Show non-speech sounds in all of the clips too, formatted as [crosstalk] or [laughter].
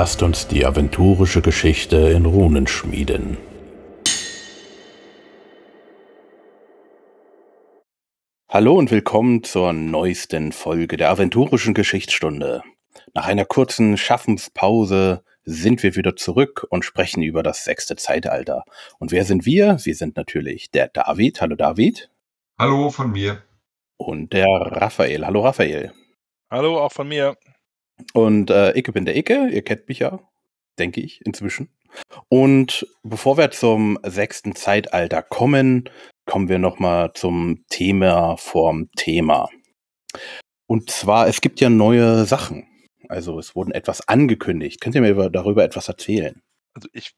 lasst uns die aventurische Geschichte in Runen schmieden. Hallo und willkommen zur neuesten Folge der aventurischen Geschichtsstunde. Nach einer kurzen Schaffenspause sind wir wieder zurück und sprechen über das sechste Zeitalter. Und wer sind wir? Wir sind natürlich der David. Hallo David. Hallo von mir. Und der Raphael. Hallo Raphael. Hallo auch von mir. Und äh, ich bin der Icke, ihr kennt mich ja, denke ich, inzwischen. Und bevor wir zum sechsten Zeitalter kommen, kommen wir nochmal zum Thema vorm Thema. Und zwar, es gibt ja neue Sachen. Also es wurden etwas angekündigt. Könnt ihr mir darüber etwas erzählen? Also ich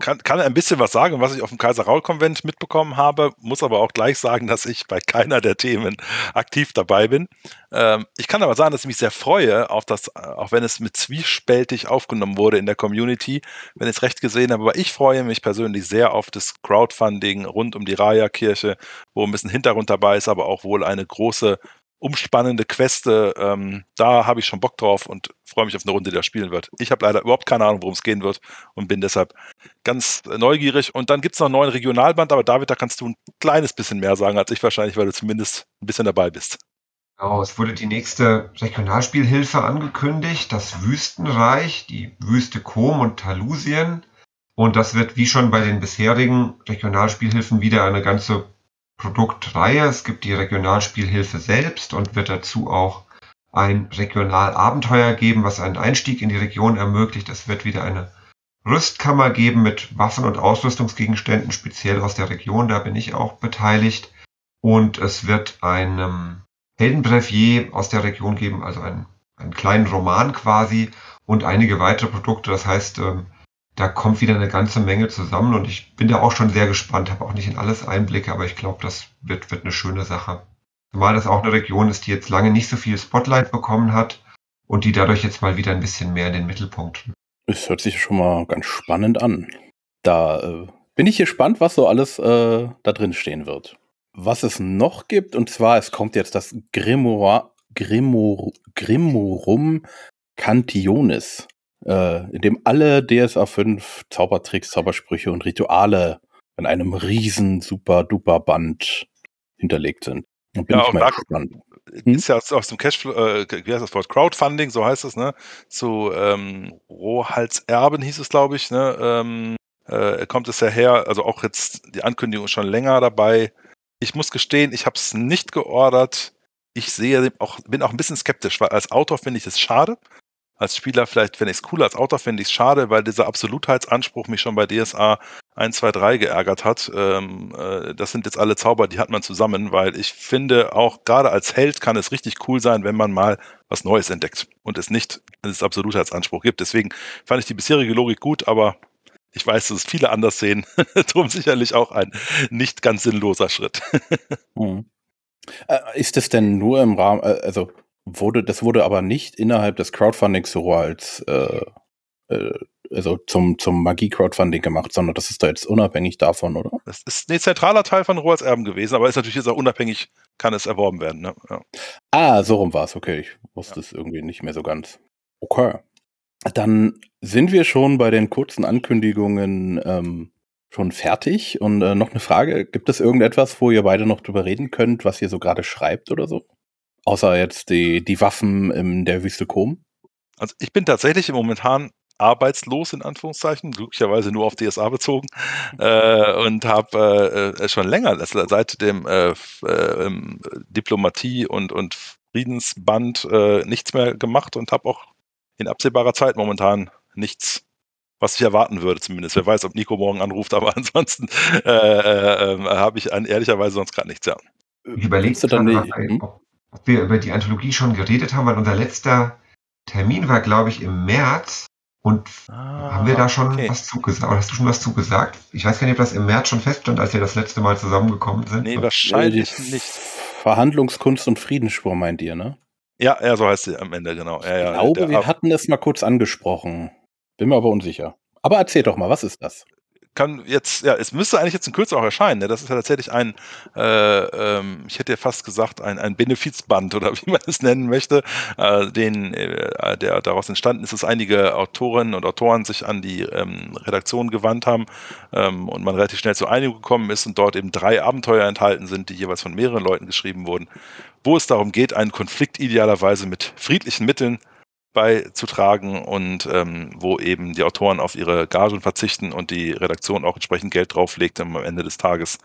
kann, kann ein bisschen was sagen, was ich auf dem Kaiser-Raul-Konvent mitbekommen habe, muss aber auch gleich sagen, dass ich bei keiner der Themen aktiv dabei bin. Ähm, ich kann aber sagen, dass ich mich sehr freue, auf das, auch wenn es mit zwiespältig aufgenommen wurde in der Community, wenn ich es recht gesehen habe. Aber ich freue mich persönlich sehr auf das Crowdfunding rund um die Raya-Kirche, wo ein bisschen Hintergrund dabei ist, aber auch wohl eine große umspannende Queste. Ähm, da habe ich schon Bock drauf und freue mich auf eine Runde, die da spielen wird. Ich habe leider überhaupt keine Ahnung, worum es gehen wird und bin deshalb ganz neugierig. Und dann gibt es noch einen neuen Regionalband, aber David, da kannst du ein kleines bisschen mehr sagen als ich wahrscheinlich, weil du zumindest ein bisschen dabei bist. Genau, es wurde die nächste Regionalspielhilfe angekündigt, das Wüstenreich, die Wüste Kom und Talusien. Und das wird wie schon bei den bisherigen Regionalspielhilfen wieder eine ganze Produktreihe. Es gibt die Regionalspielhilfe selbst und wird dazu auch ein Regionalabenteuer geben, was einen Einstieg in die Region ermöglicht. Es wird wieder eine Rüstkammer geben mit Waffen und Ausrüstungsgegenständen, speziell aus der Region, da bin ich auch beteiligt. Und es wird ein Heldenbrevier aus der Region geben, also einen, einen kleinen Roman quasi und einige weitere Produkte. Das heißt, ähm, da kommt wieder eine ganze Menge zusammen und ich bin da auch schon sehr gespannt, habe auch nicht in alles Einblicke, aber ich glaube, das wird, wird eine schöne Sache. Zumal das auch eine Region ist, die jetzt lange nicht so viel Spotlight bekommen hat und die dadurch jetzt mal wieder ein bisschen mehr in den Mittelpunkt. Es hört sich schon mal ganz spannend an. Da äh, bin ich gespannt, was so alles äh, da drin stehen wird. Was es noch gibt, und zwar, es kommt jetzt das Grimoire, Grimor, Grimorum Cantionis äh, in dem alle DSA 5 Zaubertricks, Zaubersprüche und Rituale in einem riesen super duper Band hinterlegt sind. Und bin ja, ich mal gespannt. Hm? Ist ja aus, aus dem Cashflow, äh, wie heißt das Wort? Crowdfunding, so heißt es, ne? Zu ähm, Rohals Erben hieß es, glaube ich, ne? Ähm, äh, kommt es ja her, also auch jetzt die Ankündigung ist schon länger dabei. Ich muss gestehen, ich habe es nicht geordert. Ich sehe auch, bin auch ein bisschen skeptisch, weil als Autor finde ich es schade, als Spieler vielleicht fände ich es cool, als Autor fände ich es schade, weil dieser Absolutheitsanspruch mich schon bei DSA 1, 2, 3 geärgert hat. Ähm, äh, das sind jetzt alle Zauber, die hat man zusammen, weil ich finde, auch gerade als Held kann es richtig cool sein, wenn man mal was Neues entdeckt und es nicht das Absolutheitsanspruch gibt. Deswegen fand ich die bisherige Logik gut, aber ich weiß, dass es viele anders sehen. [laughs] Darum sicherlich auch ein nicht ganz sinnloser Schritt. [laughs] hm. äh, ist das denn nur im Rahmen, äh, also wurde, das wurde aber nicht innerhalb des Crowdfundings so als äh, äh, also zum, zum Magie-Crowdfunding gemacht, sondern das ist da jetzt unabhängig davon, oder? Das ist ein zentraler Teil von Rohrs Erben gewesen, aber ist natürlich jetzt auch unabhängig, kann es erworben werden. Ne? Ja. Ah, so rum war es, okay. Ich wusste ja. es irgendwie nicht mehr so ganz. Okay. Dann sind wir schon bei den kurzen Ankündigungen ähm, schon fertig. Und äh, noch eine Frage: Gibt es irgendetwas, wo ihr beide noch drüber reden könnt, was ihr so gerade schreibt oder so? Außer jetzt die, die Waffen in der Wüste Kom? Also ich bin tatsächlich momentan arbeitslos in Anführungszeichen, glücklicherweise nur auf DSA bezogen [laughs] äh, und habe äh, äh, schon länger, also seit dem äh, äh Diplomatie und, und Friedensband äh, nichts mehr gemacht und habe auch in absehbarer Zeit momentan nichts, was ich erwarten würde zumindest. Wer weiß, ob Nico morgen anruft, aber [laughs] ansonsten ähm, habe ich an, ehrlicherweise sonst gerade nichts. Ja. Ich überlegst du dann nicht, hm? Ob wir über die Anthologie schon geredet haben, weil unser letzter Termin war, glaube ich, im März. Und ah, haben wir da schon okay. was zugesagt? Oder hast du schon was zugesagt? Ich weiß gar nicht, ob das im März schon feststand, als wir das letzte Mal zusammengekommen sind. Nee, wahrscheinlich äh, nicht. Verhandlungskunst und Friedensspur meint ihr, ne? Ja, ja, so heißt sie am Ende, genau. Ja, ja, ich glaube, wir hatten es mal kurz angesprochen. Bin mir aber unsicher. Aber erzähl doch mal, was ist das? Kann jetzt, ja, es müsste eigentlich jetzt in Kürze auch erscheinen. Ne? Das ist ja tatsächlich ein, äh, ähm, ich hätte ja fast gesagt, ein, ein Benefizband oder wie man es nennen möchte, äh, den, äh, der daraus entstanden ist, dass einige Autorinnen und Autoren sich an die ähm, Redaktion gewandt haben ähm, und man relativ schnell zur Einigung gekommen ist und dort eben drei Abenteuer enthalten sind, die jeweils von mehreren Leuten geschrieben wurden, wo es darum geht, einen Konflikt idealerweise mit friedlichen Mitteln beizutragen und ähm, wo eben die Autoren auf ihre Gagen verzichten und die Redaktion auch entsprechend Geld drauflegt, um am Ende des Tages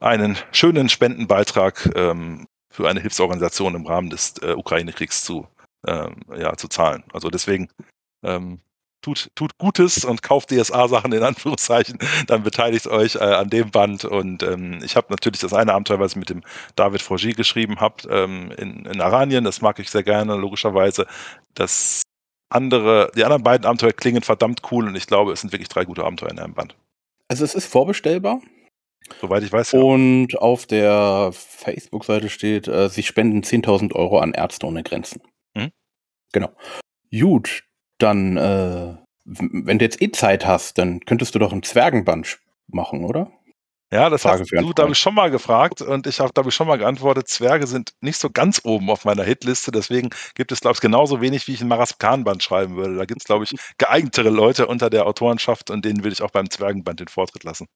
einen schönen Spendenbeitrag ähm, für eine Hilfsorganisation im Rahmen des äh, Ukraine-Kriegs zu, ähm, ja, zu zahlen. Also deswegen ähm, tut, tut Gutes und kauft DSA-Sachen in Anführungszeichen, dann beteiligt euch äh, an dem Band. Und ähm, ich habe natürlich das eine Abenteuer, was ich mit dem David Frogy geschrieben habe, ähm, in, in Aranien. Das mag ich sehr gerne, logischerweise. Das andere, die anderen beiden Abenteuer klingen verdammt cool und ich glaube, es sind wirklich drei gute Abenteuer in einem Band. Also es ist vorbestellbar. Soweit ich weiß. Ja. Und auf der Facebook-Seite steht, äh, sie spenden 10.000 Euro an Ärzte ohne Grenzen. Mhm. Genau. Gut, dann, äh, wenn du jetzt eh Zeit hast, dann könntest du doch ein Zwergenband machen, oder? Ja, das Frage hast du, da habe ich schon mal gefragt und ich habe, habe ich schon mal geantwortet, Zwerge sind nicht so ganz oben auf meiner Hitliste, deswegen gibt es, glaube ich, genauso wenig, wie ich ein Maraskan-Band schreiben würde. Da gibt es, glaube ich, geeignetere Leute unter der Autorenschaft und denen will ich auch beim Zwergenband den Vortritt lassen.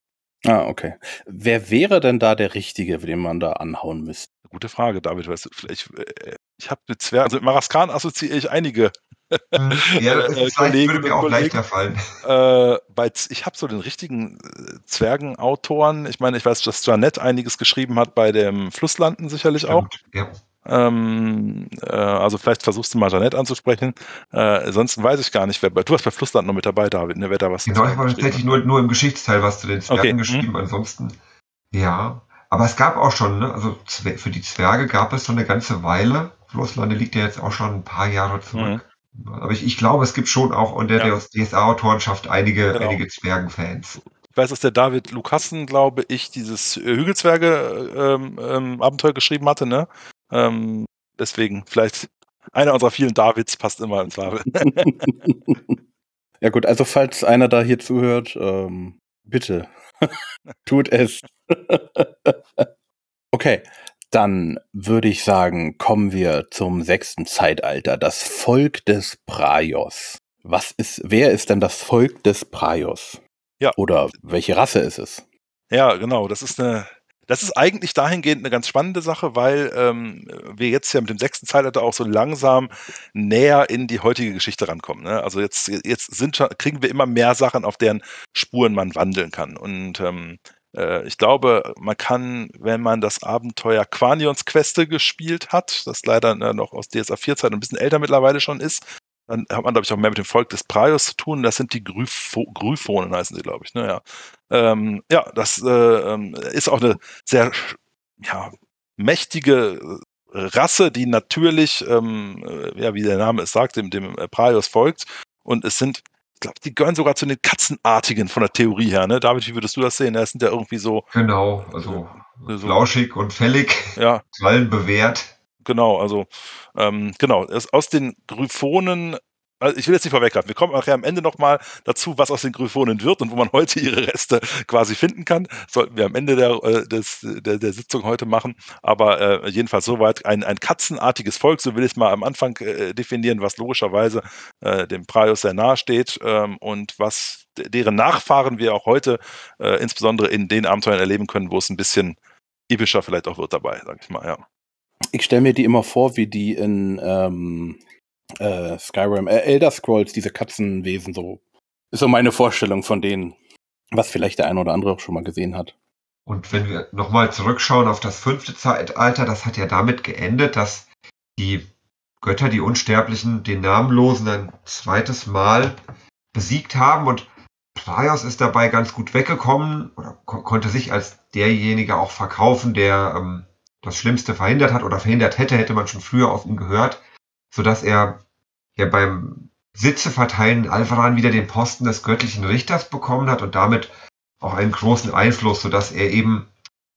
Ah, okay. Wer wäre denn da der Richtige, den man da anhauen müsste? Gute Frage, David. Weißt du, vielleicht, äh, ich habe mit Zwergen, also mit Maraskan assoziiere ich einige. [laughs] ja, das äh, ist würde mir auch Kollegen, leichter fallen. Äh, bei, ich habe so den richtigen äh, Zwergenautoren. Ich meine, ich weiß, dass Janet einiges geschrieben hat bei dem Flusslanden sicherlich Stimmt, auch. Ja. Ähm, äh, also vielleicht versuchst du mal Janet anzusprechen. Äh, ansonsten weiß ich gar nicht, wer bei, du hast bei Flusslanden noch mit dabei, David, ne, wer da was Genau, ich habe tatsächlich nur, nur im Geschichtsteil was zu den Zwergen okay. geschrieben, mhm. ansonsten, ja. Aber es gab auch schon, ne, also für die Zwerge gab es so eine ganze Weile. Flusslande liegt ja jetzt auch schon ein paar Jahre zurück. Mhm aber ich, ich glaube, es gibt schon auch unter ja. der DSA-Autorenschaft einige, genau. einige Zwergenfans. Ich weiß, dass der David Lukassen, glaube ich, dieses Hügelzwerge-Abenteuer ähm, ähm, geschrieben hatte, ne? Ähm, deswegen, vielleicht einer unserer vielen Davids passt immer ins Label. [laughs] ja, gut, also falls einer da hier zuhört, ähm, bitte [laughs] tut es. [laughs] okay, dann würde ich sagen, kommen wir zum sechsten Zeitalter, das Volk des Praios. Was ist, wer ist denn das Volk des Praios? Ja. Oder welche Rasse ist es? Ja, genau. Das ist eine, das ist eigentlich dahingehend eine ganz spannende Sache, weil ähm, wir jetzt ja mit dem sechsten Zeitalter auch so langsam näher in die heutige Geschichte rankommen. Ne? Also jetzt, jetzt sind, kriegen wir immer mehr Sachen, auf deren Spuren man wandeln kann. Und ähm, äh, ich glaube, man kann, wenn man das Abenteuer Quanions Queste gespielt hat, das leider äh, noch aus DSA 4 Zeit ein bisschen älter mittlerweile schon ist, dann hat man, glaube ich, auch mehr mit dem Volk des Praios zu tun. Das sind die Grypho Gryphonen, heißen sie, glaube ich. Ne? Ja. Ähm, ja, das äh, ähm, ist auch eine sehr ja, mächtige Rasse, die natürlich, ähm, ja, wie der Name es sagt, dem, dem Praios folgt. Und es sind glaube, die gehören sogar zu den Katzenartigen von der Theorie her, ne? David, wie würdest du das sehen? Das sind ja irgendwie so. Genau, also so, flauschig und fällig, ja. [laughs] allen bewährt. Genau, also ähm, genau, aus den Gryphonen also ich will jetzt nicht vorweggreifen, wir kommen nachher am Ende nochmal dazu, was aus den Gryphonen wird und wo man [laughs] heute ihre Reste quasi finden kann. Sollten wir am Ende der, äh, des, der, der Sitzung heute machen. Aber äh, jedenfalls soweit ein, ein katzenartiges Volk, so will ich es mal am Anfang äh, definieren, was logischerweise äh, dem Praios sehr nahe steht ähm, und was deren Nachfahren wir auch heute äh, insbesondere in den Abenteuern erleben können, wo es ein bisschen epischer vielleicht auch wird dabei, sag ich mal, ja. Ich stelle mir die immer vor, wie die in ähm, äh, Skyrim, äh, Elder Scrolls, diese Katzenwesen so. Ist so meine Vorstellung von denen, was vielleicht der eine oder andere auch schon mal gesehen hat. Und wenn wir nochmal zurückschauen auf das fünfte Zeitalter, das hat ja damit geendet, dass die Götter, die Unsterblichen, den Namenlosen ein zweites Mal besiegt haben und Praios ist dabei ganz gut weggekommen oder ko konnte sich als derjenige auch verkaufen, der ähm, das Schlimmste verhindert hat oder verhindert hätte, hätte man schon früher auf ihn gehört sodass er ja beim Sitze verteilen Alvaran wieder den Posten des göttlichen Richters bekommen hat und damit auch einen großen Einfluss, sodass er eben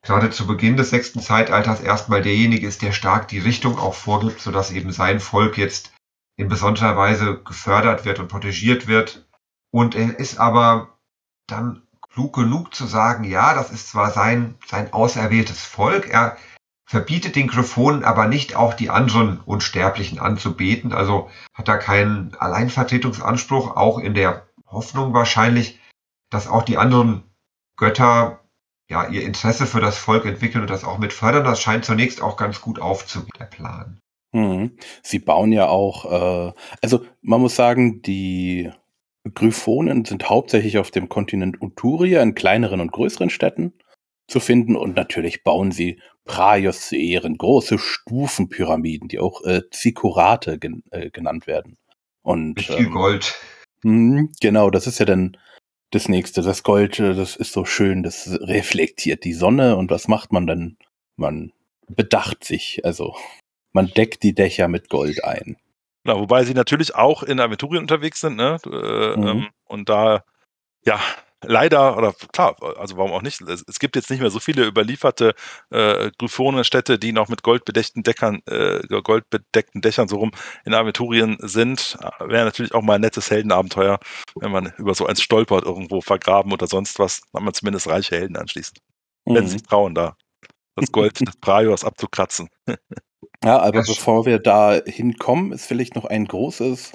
gerade zu Beginn des sechsten Zeitalters erstmal derjenige ist, der stark die Richtung auch vorgibt, sodass eben sein Volk jetzt in besonderer Weise gefördert wird und protegiert wird. Und er ist aber dann klug genug zu sagen, ja, das ist zwar sein, sein auserwähltes Volk, er verbietet den Gryphonen aber nicht auch die anderen Unsterblichen anzubeten, also hat er keinen Alleinvertretungsanspruch, auch in der Hoffnung wahrscheinlich, dass auch die anderen Götter ja ihr Interesse für das Volk entwickeln und das auch mit fördern. Das scheint zunächst auch ganz gut aufzugehen, der Plan. Mhm. Sie bauen ja auch, äh, also man muss sagen, die Gryphonen sind hauptsächlich auf dem Kontinent Uturia in kleineren und größeren Städten zu finden und natürlich bauen sie Praios zu Ehren, große Stufenpyramiden, die auch äh, Zikurate gen äh, genannt werden. Und, viel ähm, Gold. mh, genau, das ist ja dann das nächste. Das Gold, äh, das ist so schön, das reflektiert die Sonne und was macht man dann? Man bedacht sich, also man deckt die Dächer mit Gold ein. Na, wobei sie natürlich auch in Aventurien unterwegs sind, ne? Äh, Mhm. ähm, und da, ja, leider, oder klar, also warum auch nicht? Es, gibt jetzt nicht mehr so viele überlieferte äh, Gryphonenstädte, die noch mit goldbedeckten Deckern, äh, goldbedeckten Dächern so rum in Aventurien sind. Wäre natürlich auch mal ein nettes Heldenabenteuer, wenn man über so eins stolpert, irgendwo vergraben oder sonst was, dann hat man zumindest reiche Helden anschließend. Wenn sie Mhm. trauen, da das Gold [laughs] des Praios abzukratzen. Ja, aber Ja, bevor wir da hinkommen, ist vielleicht noch ein großes.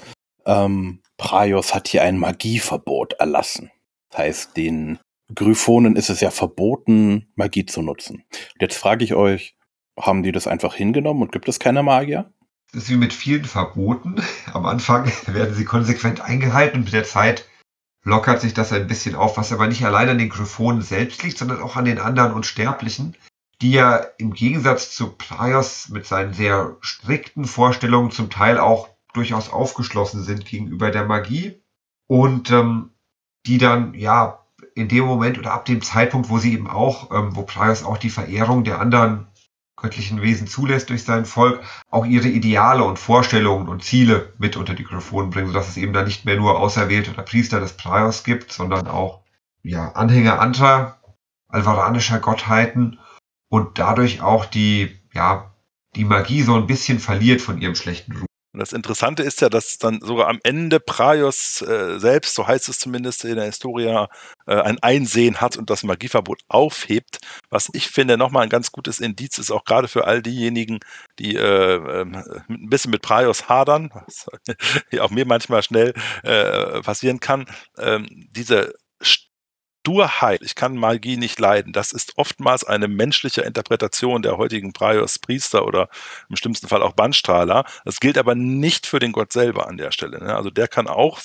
Ähm, Praios hat hier ein Magieverbot erlassen. Das heißt, den Gryphonen ist es ja verboten, Magie zu nutzen. Und jetzt frage ich euch, haben die das einfach hingenommen und gibt es keine Magier? Das ist wie mit vielen Verboten. Am Anfang [laughs] werden sie konsequent eingehalten und mit der Zeit lockert sich das ein bisschen auf, was aber nicht allein an den Gryphonen selbst liegt, sondern auch an den anderen Unsterblichen, die ja im Gegensatz zu Praios mit seinen sehr strikten Vorstellungen zum Teil auch durchaus aufgeschlossen sind gegenüber der Magie und ähm, die dann ja in dem Moment oder ab dem Zeitpunkt, wo sie eben auch, ähm, wo Praios auch die Verehrung der anderen göttlichen Wesen zulässt durch sein Volk, auch ihre Ideale und Vorstellungen und Ziele mit unter die Gryphonen bringen, sodass es eben dann nicht mehr nur Auserwählte oder Priester des Praios gibt, sondern auch ja, Anhänger anderer alvaranischer Gottheiten und dadurch auch die, ja, die Magie so ein bisschen verliert von ihrem schlechten Ruf. Und das Interessante ist ja, dass dann sogar am Ende Praios äh, selbst, so heißt es zumindest in der Historia, äh, ein Einsehen hat und das Magieverbot aufhebt, was ich finde nochmal ein ganz gutes Indiz ist, auch gerade für all diejenigen, die äh, ähm, ein bisschen mit Praios hadern, was [laughs] auch mir manchmal schnell äh, passieren kann, ähm, diese Sturheit, ich kann Magie nicht leiden, das ist oftmals eine menschliche Interpretation der heutigen Praios Priester oder im schlimmsten Fall auch Bannstrahler. Das gilt aber nicht für den Gott selber an der Stelle. Ne? Also der kann auch,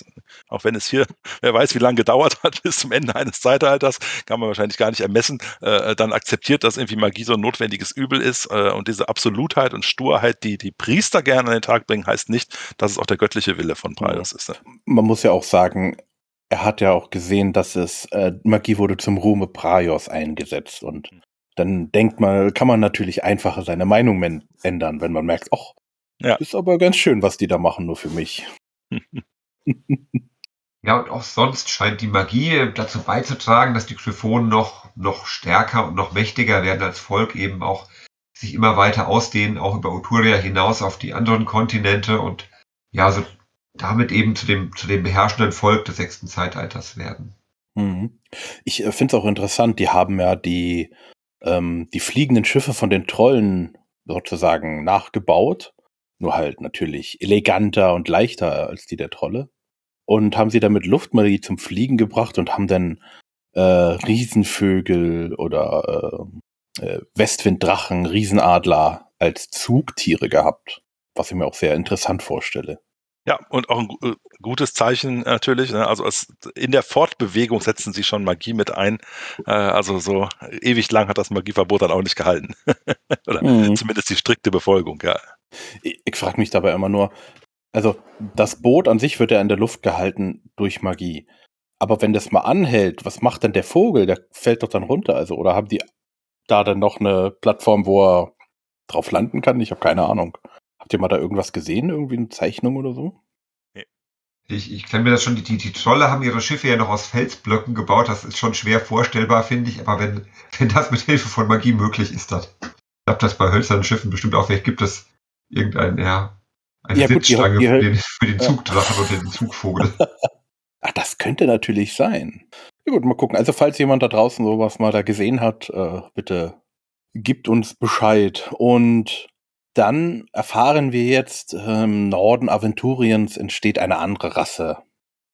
auch wenn es hier, [laughs] wer weiß, wie lange gedauert hat bis zum Ende eines Zeitalters, kann man wahrscheinlich gar nicht ermessen, äh, dann akzeptiert, dass irgendwie Magie so ein notwendiges Übel ist. Äh, und diese Absolutheit und Sturheit, die die Priester gerne an den Tag bringen, heißt nicht, dass es auch der göttliche Wille von Praios ist. Ne? Man muss ja auch sagen, er hat ja auch gesehen, dass es äh, Magie wurde zum Ruhme Praios eingesetzt und dann denkt man, kann man natürlich einfacher seine Meinung ändern, wenn man merkt, ach, Ja. ist aber ganz schön, was die da machen, nur für mich. [laughs] [laughs] Ja, und auch sonst scheint die Magie dazu beizutragen, dass die Gryphonen noch, noch stärker und noch mächtiger werden als Volk, eben auch sich immer weiter ausdehnen, auch über Uturia hinaus auf die anderen Kontinente und ja, so damit eben zu dem, zu dem beherrschenden Volk des sechsten Zeitalters werden. Mhm. Ich äh, finde es auch interessant, die haben ja die, ähm, die fliegenden Schiffe von den Trollen sozusagen nachgebaut. Nur halt natürlich eleganter und leichter als die der Trolle. Und haben sie damit Luftmagie zum Fliegen gebracht und haben dann äh, Riesenvögel oder äh, äh, Westwinddrachen, Riesenadler als Zugtiere gehabt. Was ich mir auch sehr interessant vorstelle. Ja, und auch ein äh, gutes Zeichen natürlich. Ne? Also es, in der Fortbewegung setzen sie schon Magie mit ein. Äh, also so ewig lang hat das Magieverbot dann auch nicht gehalten. [laughs] Oder Mhm. zumindest die strikte Befolgung, ja. Ich, ich frage mich dabei immer nur, also das Boot an sich wird ja in der Luft gehalten durch Magie. Aber wenn das mal anhält, was macht denn der Vogel? Der fällt doch dann runter. Also, oder haben die da dann noch eine Plattform, wo er drauf landen kann? Ich habe keine Ahnung. Habt ihr mal da irgendwas gesehen? Irgendwie eine Zeichnung oder so? Ich, ich kann mir das schon, die, die, Trolle haben ihre Schiffe ja noch aus Felsblöcken gebaut, das ist schon schwer vorstellbar, finde ich, aber wenn, [laughs] wenn das mit Hilfe von Magie möglich ist, dann klappt das bei hölzernen Schiffen bestimmt auch. Vielleicht gibt es irgendein, ja, eine Ja, gut, die- Sitzstange die für den, für den Ja. Zugdrachen und den Zugvogel. [laughs] Ach, das könnte natürlich sein. Ja gut, mal gucken. Also falls jemand da draußen sowas mal da gesehen hat, äh, bitte gibt uns Bescheid. Und dann erfahren wir jetzt, im ähm, Norden Aventuriens entsteht eine andere Rasse.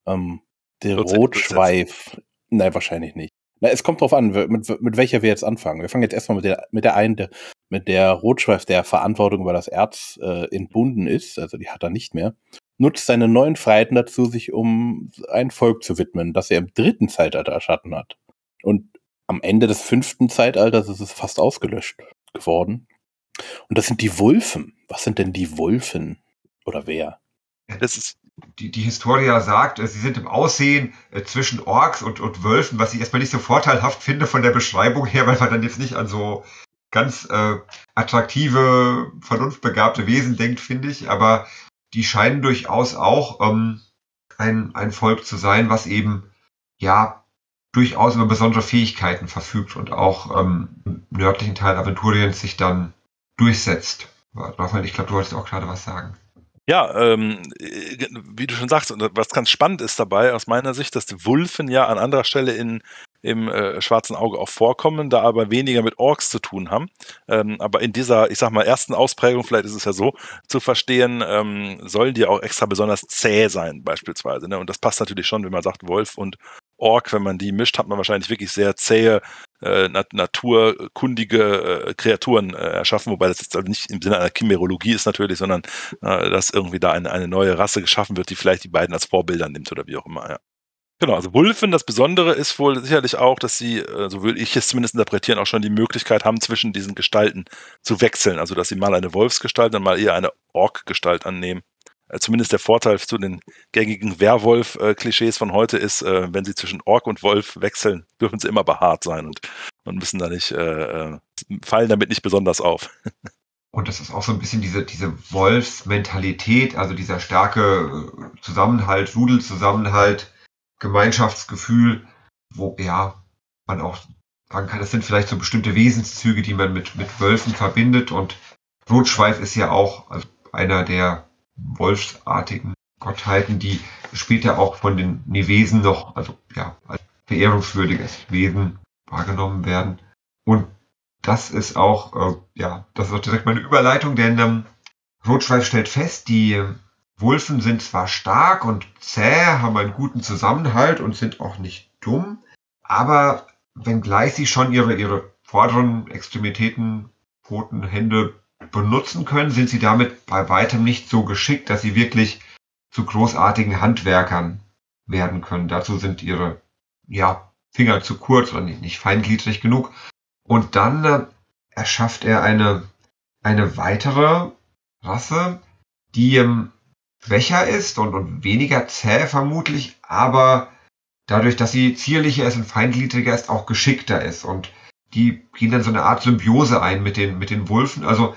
Ähm, der Rotschweif. Nein, wahrscheinlich nicht. Na, es kommt drauf an, mit, mit welcher wir jetzt anfangen. Wir fangen jetzt erstmal mit der, mit der einen, der, mit der Rotschweif, der Verantwortung über das Erz äh, entbunden ist, also die hat er nicht mehr, nutzt seine neuen Freiheiten dazu, sich um ein Volk zu widmen, das er im dritten Zeitalter erschatten hat. Und am Ende des fünften Zeitalters ist es fast ausgelöscht geworden. Und das sind die Wulfen. Was sind denn die Wulfen? Oder wer? Das ist die, die Historia sagt, äh, sie sind im Aussehen äh, zwischen Orks und, und Wölfen, was ich erstmal nicht so vorteilhaft finde von der Beschreibung her, weil man dann jetzt nicht an so ganz äh, attraktive, vernunftbegabte Wesen denkt, finde ich. Aber die scheinen durchaus auch ähm, ein, ein Volk zu sein, was eben ja durchaus über besondere Fähigkeiten verfügt und auch ähm, im nördlichen Teil Aventuriens sich dann durchsetzt. Raphael, ich glaube, du wolltest auch gerade was sagen. Ja, ähm, äh, wie du schon sagst, was ganz spannend ist dabei aus meiner Sicht, dass die Wulfen ja an anderer Stelle in, im äh, schwarzen Auge auch vorkommen, da aber weniger mit Orks zu tun haben. Ähm, aber in dieser, ich sag mal, ersten Ausprägung, vielleicht ist es ja so, zu verstehen, ähm, sollen die auch extra besonders zäh sein, beispielsweise. Ne? Und das passt natürlich schon, wenn man sagt Wolf und Ork, wenn man die mischt, hat man wahrscheinlich wirklich sehr zähe, äh, naturkundige äh, Kreaturen äh, erschaffen, wobei das jetzt also nicht im Sinne einer Chimerologie ist natürlich, sondern äh, dass irgendwie da eine, eine neue Rasse geschaffen wird, die vielleicht die beiden als Vorbilder nimmt oder wie auch immer, ja. Genau, also Wulfen, das Besondere ist wohl sicherlich auch, dass sie, äh, so will ich es zumindest interpretieren, auch schon die Möglichkeit haben, zwischen diesen Gestalten zu wechseln. Also, dass sie mal eine Wolfsgestalt und mal eher eine Ork-Gestalt annehmen. Äh, zumindest der Vorteil zu den gängigen Werwolf-Klischees von heute ist, äh, wenn sie zwischen Ork und Wolf wechseln, dürfen sie immer behaart sein und, und müssen da nicht, äh, fallen damit nicht besonders auf. [laughs] Und das ist auch so ein bisschen diese, diese Wolfsmentalität, also dieser starke Zusammenhalt, Rudelzusammenhalt, Gemeinschaftsgefühl, wo ja man auch sagen kann, das sind vielleicht so bestimmte Wesenszüge, die man mit, mit Wölfen verbindet. Und Rotschweif ist ja auch einer der wolfsartigen Gottheiten, die später auch von den Nevesen noch, also ja, als verehrungswürdiges Wesen wahrgenommen werden. Und das ist auch, äh, ja, das ist auch direkt meine Überleitung, denn ähm, Rotschweif stellt fest, die Wulfen sind zwar stark und zäh, haben einen guten Zusammenhalt und sind auch nicht dumm, aber wenngleich sie schon ihre, ihre vorderen Extremitäten, Pfoten, Hände benutzen können, sind sie damit bei weitem nicht so geschickt, dass sie wirklich zu großartigen Handwerkern werden können. Dazu sind ihre ja, Finger zu kurz oder nicht, nicht feingliedrig genug. Und dann äh, erschafft er eine, eine weitere Rasse, die ähm, schwächer ist und, und weniger zäh vermutlich, aber dadurch, dass sie zierlicher ist und feingliedriger ist, auch geschickter ist. Und die gehen dann so eine Art Symbiose ein mit den, mit den Wulfen. Also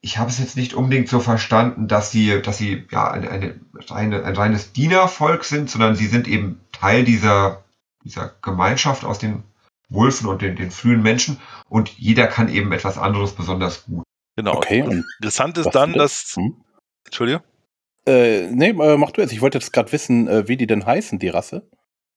ich habe es jetzt nicht unbedingt so verstanden, dass sie, dass sie ja eine, eine, eine, ein reines Dienervolk sind, sondern sie sind eben Teil dieser, dieser Gemeinschaft aus den Wulfen und den, den frühen Menschen und jeder kann eben etwas anderes besonders gut. Genau. Okay. Interessant ist dann, dass. Hm? Entschuldige? Äh, nee, äh, mach du jetzt. Ich wollte jetzt gerade wissen, äh, wie die denn heißen, die Rasse.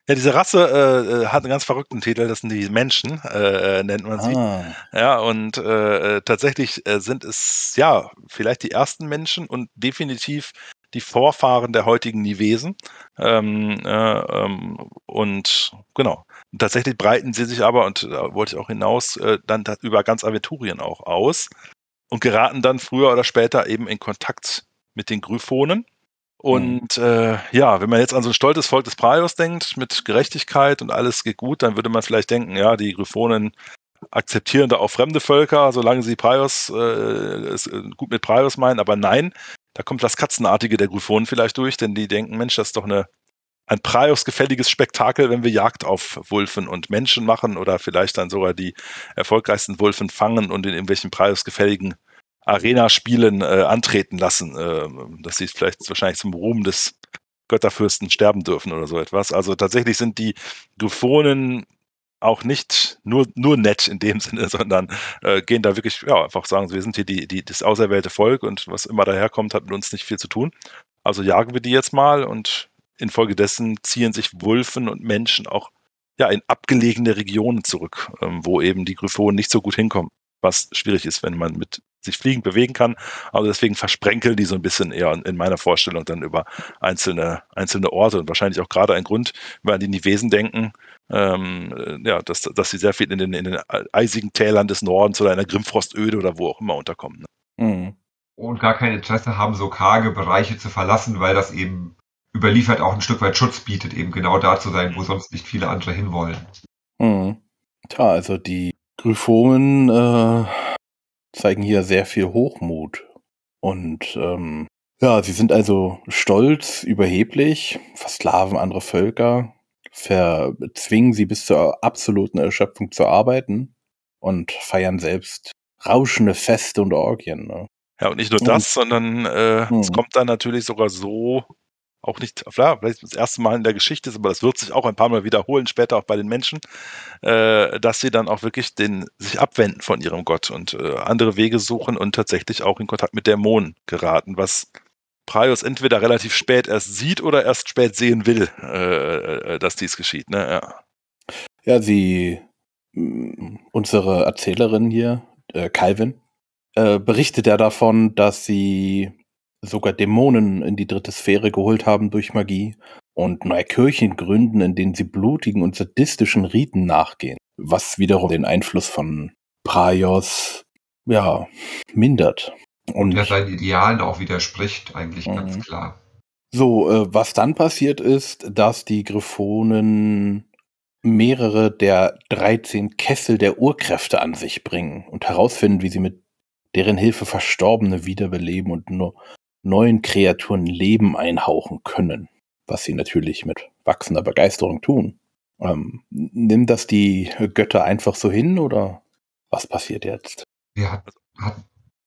Ja, diese Rasse äh, äh, hat einen ganz verrückten Titel, das sind die Menschen, äh, äh, nennt man sie. Ah. Ja, und äh, tatsächlich äh, sind es ja vielleicht die ersten Menschen und definitiv die Vorfahren der heutigen Nivesen. Ähm, ähm, und genau. Und tatsächlich breiten sie sich aber, und da wollte ich auch hinaus, dann über ganz Aventurien auch aus und geraten dann früher oder später eben in Kontakt mit den Gryphonen. Und äh, ja, wenn man jetzt an so ein stolzes Volk des Praios denkt, mit Gerechtigkeit und alles geht gut, dann würde man vielleicht denken, ja, die Gryphonen akzeptieren da auch fremde Völker, solange sie Praios äh, äh, gut mit Praios meinen. Aber nein, da kommt das Katzenartige der Gryphonen vielleicht durch, denn die denken, Mensch, das ist doch eine, ein Praios gefälliges Spektakel, wenn wir Jagd auf Wulfen und Menschen machen oder vielleicht dann sogar die erfolgreichsten Wulfen fangen und in irgendwelchen Praios gefälligen Arena-Spielen äh, antreten lassen, äh, dass sie vielleicht wahrscheinlich zum Ruhm des Götterfürsten sterben dürfen oder so etwas. Also tatsächlich sind die Gryphonen auch nicht nur, nur nett in dem [laughs] Sinne, sondern äh, gehen da wirklich, ja, einfach sagen, wir sind hier die, die, das auserwählte Volk und was immer daherkommt, hat mit uns nicht viel zu tun. Also jagen wir die jetzt mal und infolgedessen ziehen sich Wulfen und Menschen auch ja, in abgelegene Regionen zurück, ähm, wo eben die Gryphonen nicht so gut hinkommen. Was schwierig ist, wenn man mit sich fliegend bewegen kann. Aber deswegen versprenkeln die so ein bisschen eher in meiner Vorstellung dann über einzelne, einzelne Orte und wahrscheinlich auch gerade ein Grund, wenn die Nivesen denken, ähm, äh, ja, dass, dass sie sehr viel in den, in den eisigen Tälern des Nordens oder in der Grimfrostöde oder wo auch immer unterkommen. Ne? Mhm. Und gar kein Interesse haben, so karge Bereiche zu verlassen, weil das eben überliefert auch ein Stück weit Schutz bietet, eben genau da zu sein, wo mhm. sonst nicht viele andere hinwollen. Mhm. Tja, also die Gryphomen äh, zeigen hier sehr viel Hochmut. Und ähm, ja, sie sind also stolz, überheblich, versklaven andere Völker, verzwingen sie bis zur absoluten Erschöpfung zu arbeiten und feiern selbst rauschende Feste und Orgien. Ne? Ja, und nicht nur das, sondern äh, hm. es kommt dann natürlich sogar so auch nicht, klar, vielleicht das erste Mal in der Geschichte ist, aber das wird sich auch ein paar Mal wiederholen, später auch bei den Menschen, äh, dass sie dann auch wirklich den, sich abwenden von ihrem Gott und äh, andere Wege suchen und tatsächlich auch in Kontakt mit Dämonen geraten, was Praios entweder relativ spät erst sieht oder erst spät sehen will, äh, äh dass dies geschieht. Ne? Ja. ja, sie, mm, unsere Erzählerin hier, äh, Calvin, äh, berichtet ja davon, dass sie sogar Dämonen in die dritte Sphäre geholt haben durch Magie und neue Kirchen gründen, in denen sie blutigen und sadistischen Riten nachgehen, was wiederum den Einfluss von Praios ja mindert. Und der seinen Idealen auch widerspricht, eigentlich mhm. ganz klar. So, äh, was dann passiert ist, dass die Griffonen mehrere der 13 Kessel der Urkräfte an sich bringen und herausfinden, wie sie mit deren Hilfe Verstorbene wiederbeleben und nur neuen Kreaturen Leben einhauchen können, was sie natürlich mit wachsender Begeisterung tun. Ähm, nimmt das die Götter einfach so hin oder was passiert jetzt? Wir hatten hat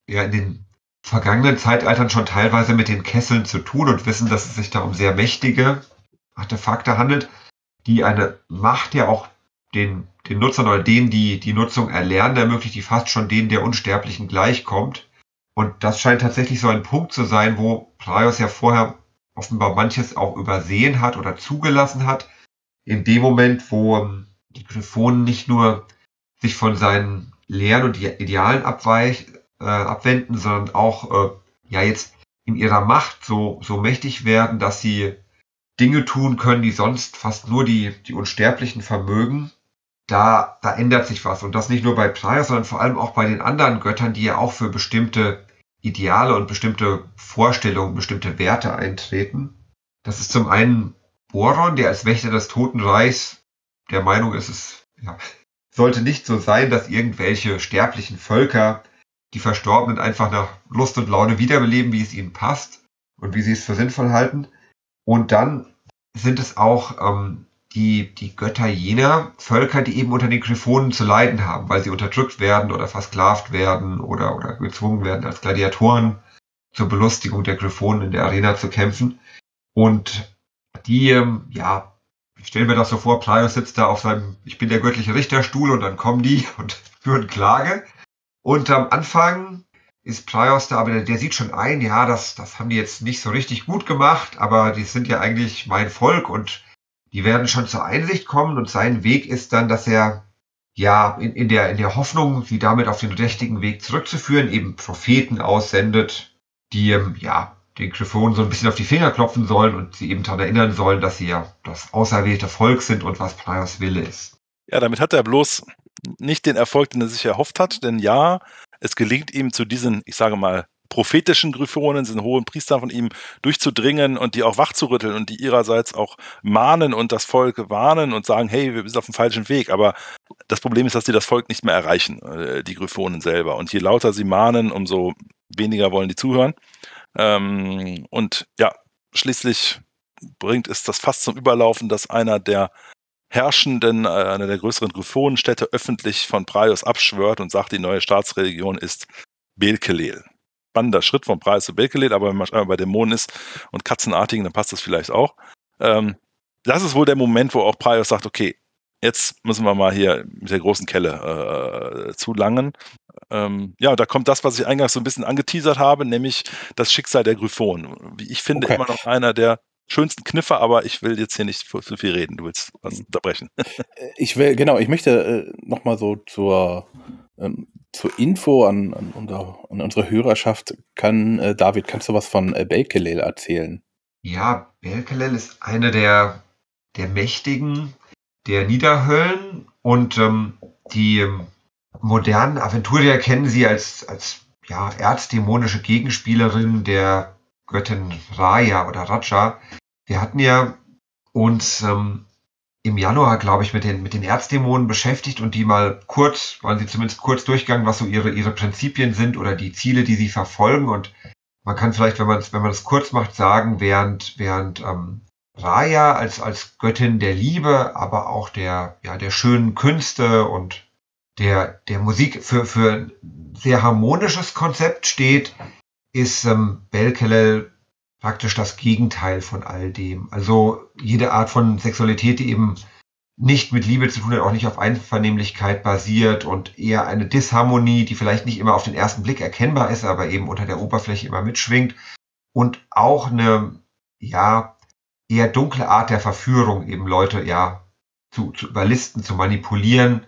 ja in den vergangenen Zeitaltern schon teilweise mit den Kesseln zu tun und wissen, dass es sich da um sehr mächtige Artefakte handelt, die eine Macht ja auch den, den Nutzern oder denen, die die Nutzung erlernen, ermöglicht, die fast schon denen der Unsterblichen gleichkommt. Und das scheint tatsächlich so ein Punkt zu sein, wo Praios ja vorher offenbar manches auch übersehen hat oder zugelassen hat. In dem Moment, wo ähm, die Griffonen nicht nur sich von seinen Lehren und Idealen abweich, äh, abwenden, sondern auch äh, ja jetzt in ihrer Macht so, so mächtig werden, dass sie Dinge tun können, die sonst fast nur die, die Unsterblichen vermögen. Da, da ändert sich was. Und das nicht nur bei Praios, sondern vor allem auch bei den anderen Göttern, die ja auch für bestimmte Ideale und bestimmte Vorstellungen, bestimmte Werte eintreten. Das ist zum einen Boron, der als Wächter des Totenreichs der Meinung ist, es ja, sollte nicht so sein, dass irgendwelche sterblichen Völker die Verstorbenen einfach nach Lust und Laune wiederbeleben, wie es ihnen passt und wie sie es für sinnvoll halten. Und dann sind es auch ähm, die, die Götter jener Völker, die eben unter den Griffonen zu leiden haben, weil sie unterdrückt werden oder versklavt werden oder, oder gezwungen werden, als Gladiatoren zur Belustigung der Griffonen in der Arena zu kämpfen. Und die, ähm, ja, ich stelle mir das so vor, Prios sitzt da auf seinem, ich bin der göttliche Richterstuhl und dann kommen die [laughs] und führen Klage. Und am Anfang ist Prios da, aber der, der, sieht schon ein, ja, das, das haben die jetzt nicht so richtig gut gemacht, aber die sind ja eigentlich mein Volk und die werden schon zur Einsicht kommen und sein Weg ist dann, dass er ja in, in, der, in der Hoffnung, sie damit auf den richtigen Weg zurückzuführen, eben Propheten aussendet, die ähm, ja den Griffonen so ein bisschen auf die Finger klopfen sollen und sie eben daran erinnern sollen, dass sie ja das auserwählte Volk sind und was Prios Wille ist. Ja, damit hat er bloß nicht den Erfolg, den er sich erhofft hat, denn ja, es gelingt ihm zu diesen, ich sage mal, prophetischen Gryphonen, sind hohen Priester von ihm, durchzudringen und die auch wachzurütteln und die ihrerseits auch mahnen und das Volk warnen und sagen, hey, wir sind auf dem falschen Weg. Aber das Problem ist, dass sie das Volk nicht mehr erreichen, äh, die Gryphonen selber. Und je lauter sie mahnen, umso weniger wollen die zuhören. Ähm, und ja, schließlich bringt es das fast zum Überlaufen, dass einer der Herrschenden, äh, einer der größeren Gryphonenstädte, öffentlich von Praios abschwört und sagt, die neue Staatsreligion ist Belkelel spannender Schritt vom Preis zu Bakelite, aber wenn man bei Dämonen ist und Katzenartigen, dann passt das vielleicht auch. Ähm, das ist wohl der Moment, wo auch Prios sagt, okay, jetzt müssen wir mal hier mit der großen Kelle äh, zulangen. Ähm, ja, da kommt das, was ich eingangs so ein bisschen angeteasert habe, nämlich das Schicksal der Gryphon. Wie ich finde, okay. immer noch einer der schönsten Kniffe, aber ich will jetzt hier nicht zu viel reden. Du willst was mhm. unterbrechen. Ich will, genau, ich möchte äh, nochmal so zur, ähm, zur Info an, an, unser, an, unsere Hörerschaft. Kann, äh, David, kannst du was von äh, Belkelel erzählen? Ja, Belkelel ist eine der, der Mächtigen der Niederhöllen und ähm, die ähm, modernen Aventurier kennen sie als, als ja, erzdämonische Gegenspielerin der Göttin Raya oder Raja. Wir hatten ja uns ähm, im Januar, glaube ich, mit den, mit den Erzdämonen beschäftigt und die mal kurz, waren sie zumindest kurz durchgegangen, was so ihre, ihre Prinzipien sind oder die Ziele, die sie verfolgen. Und man kann vielleicht, wenn man es wenn man es kurz macht, sagen, während, während ähm, Raya als, als Göttin der Liebe, aber auch der, ja, der schönen Künste und der, der Musik für, für ein sehr harmonisches Konzept steht, ist ähm, Belkelel praktisch das Gegenteil von all dem. Also jede Art von Sexualität, die eben nicht mit Liebe zu tun hat, auch nicht auf Einvernehmlichkeit basiert und eher eine Disharmonie, die vielleicht nicht immer auf den ersten Blick erkennbar ist, aber eben unter der Oberfläche immer mitschwingt und auch eine, ja, eher dunkle Art der Verführung, eben Leute, ja, zu, zu überlisten, zu manipulieren,